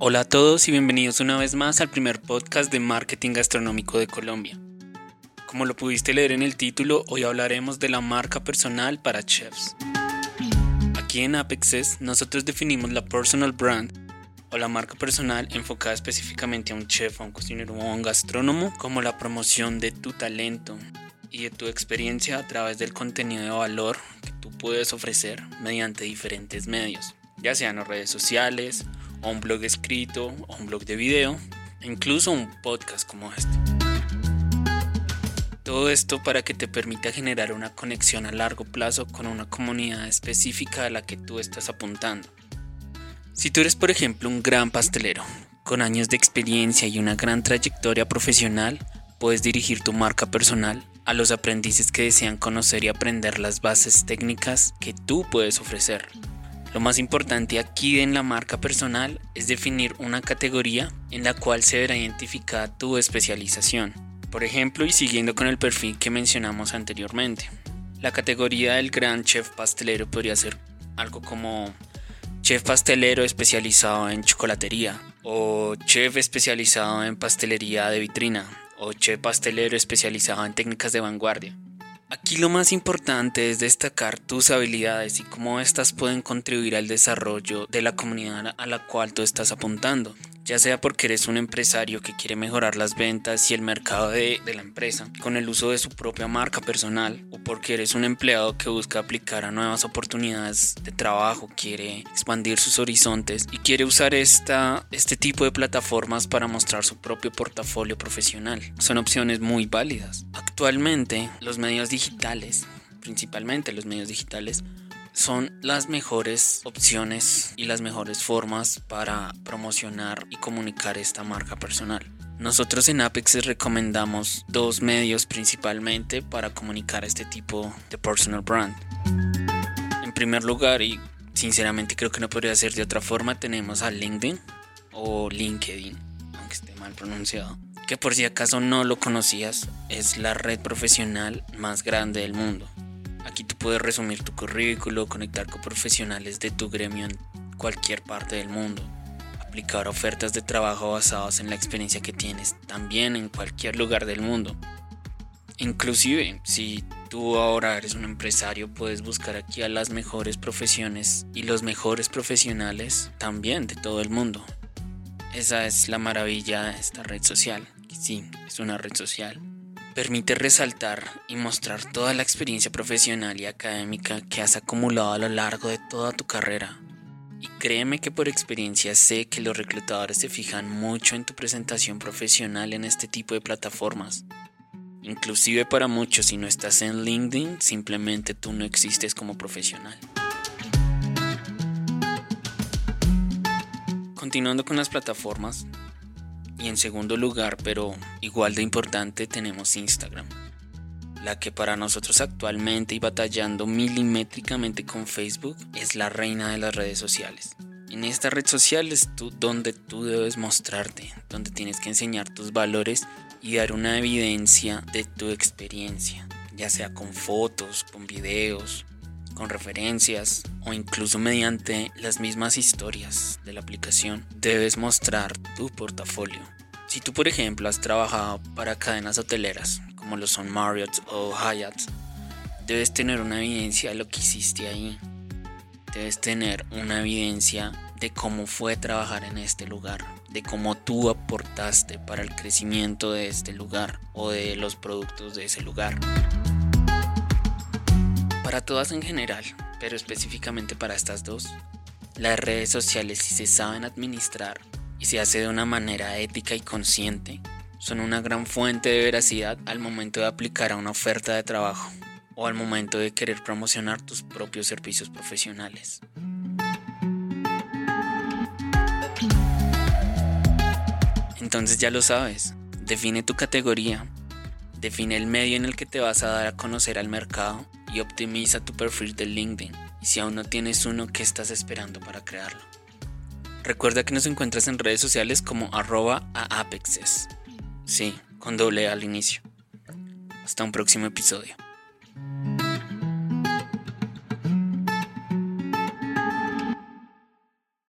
Hola a todos y bienvenidos una vez más al primer podcast de marketing gastronómico de Colombia. Como lo pudiste leer en el título, hoy hablaremos de la marca personal para chefs. Aquí en Apexes nosotros definimos la personal brand o la marca personal enfocada específicamente a un chef, a un cocinero o a un gastrónomo como la promoción de tu talento y de tu experiencia a través del contenido de valor que tú puedes ofrecer mediante diferentes medios, ya sean las redes sociales, o un blog escrito, o un blog de video, incluso un podcast como este. Todo esto para que te permita generar una conexión a largo plazo con una comunidad específica a la que tú estás apuntando. Si tú eres, por ejemplo, un gran pastelero, con años de experiencia y una gran trayectoria profesional, puedes dirigir tu marca personal a los aprendices que desean conocer y aprender las bases técnicas que tú puedes ofrecer. Lo más importante aquí en la marca personal es definir una categoría en la cual se verá identificada tu especialización. Por ejemplo, y siguiendo con el perfil que mencionamos anteriormente, la categoría del gran chef pastelero podría ser algo como chef pastelero especializado en chocolatería, o chef especializado en pastelería de vitrina, o chef pastelero especializado en técnicas de vanguardia. Aquí lo más importante es destacar tus habilidades y cómo éstas pueden contribuir al desarrollo de la comunidad a la cual tú estás apuntando ya sea porque eres un empresario que quiere mejorar las ventas y el mercado de, la empresa con el uso de su propia marca personal, o porque eres un empleado que busca aplicar a nuevas oportunidades de trabajo, quiere expandir sus horizontes y quiere usar esta, este tipo de plataformas para mostrar su propio portafolio profesional. Son opciones muy válidas. Actualmente, los medios digitales, principalmente los medios digitales, son las mejores opciones y las mejores formas para promocionar y comunicar esta marca personal. Nosotros en Apex recomendamos dos medios principalmente para comunicar este tipo de personal brand. En primer lugar, y sinceramente creo que no podría ser de otra forma, tenemos a LinkedIn o LinkedIn, aunque esté mal pronunciado, que por si acaso no lo conocías, es la red profesional más grande del mundo. Aquí tú puedes resumir tu currículo, conectar con profesionales de tu gremio en cualquier parte del mundo, aplicar ofertas de trabajo basadas en la experiencia que tienes también en cualquier lugar del mundo. Inclusive, si tú ahora eres un empresario, puedes buscar aquí a las mejores profesiones y los mejores profesionales también de todo el mundo. Esa es la maravilla de esta red social. Sí, es una red social permite resaltar y mostrar toda la experiencia profesional y académica que has acumulado a lo largo de toda tu carrera. Y créeme que por experiencia sé que los reclutadores se fijan mucho en tu presentación profesional en este tipo de plataformas. Inclusive para muchos si no estás en LinkedIn, simplemente tú no existes como profesional. Continuando con las plataformas, y en segundo lugar, pero igual de importante, tenemos Instagram, la que para nosotros actualmente y batallando milimétricamente con Facebook es la reina de las redes sociales. En esta red social es tú, donde tú debes mostrarte, donde tienes que enseñar tus valores y dar una evidencia de tu experiencia, ya sea con fotos, con videos, con referencias o incluso mediante las mismas historias de la aplicación, debes mostrar tu portafolio. Si tú, por ejemplo, has trabajado para cadenas hoteleras como lo son Marriott o Hyatt, debes tener una evidencia de lo que hiciste ahí. Debes tener una evidencia de cómo fue trabajar en este lugar, de cómo tú aportaste para el crecimiento de este lugar o de los productos de ese lugar para todas en general, pero específicamente para estas dos. Las redes sociales, si se saben administrar y se hace de una manera ética y consciente, son una gran fuente de veracidad al momento de aplicar a una oferta de trabajo o al momento de querer promocionar tus propios servicios profesionales. Entonces ya lo sabes, define tu categoría, define el medio en el que te vas a dar a conocer al mercado y optimiza tu perfil de LinkedIn. Si aún no tienes uno, ¿qué estás esperando para crearlo? Recuerda que nos encuentras en redes sociales como arroba a apexes. Sí, con doble al inicio. Hasta un próximo episodio.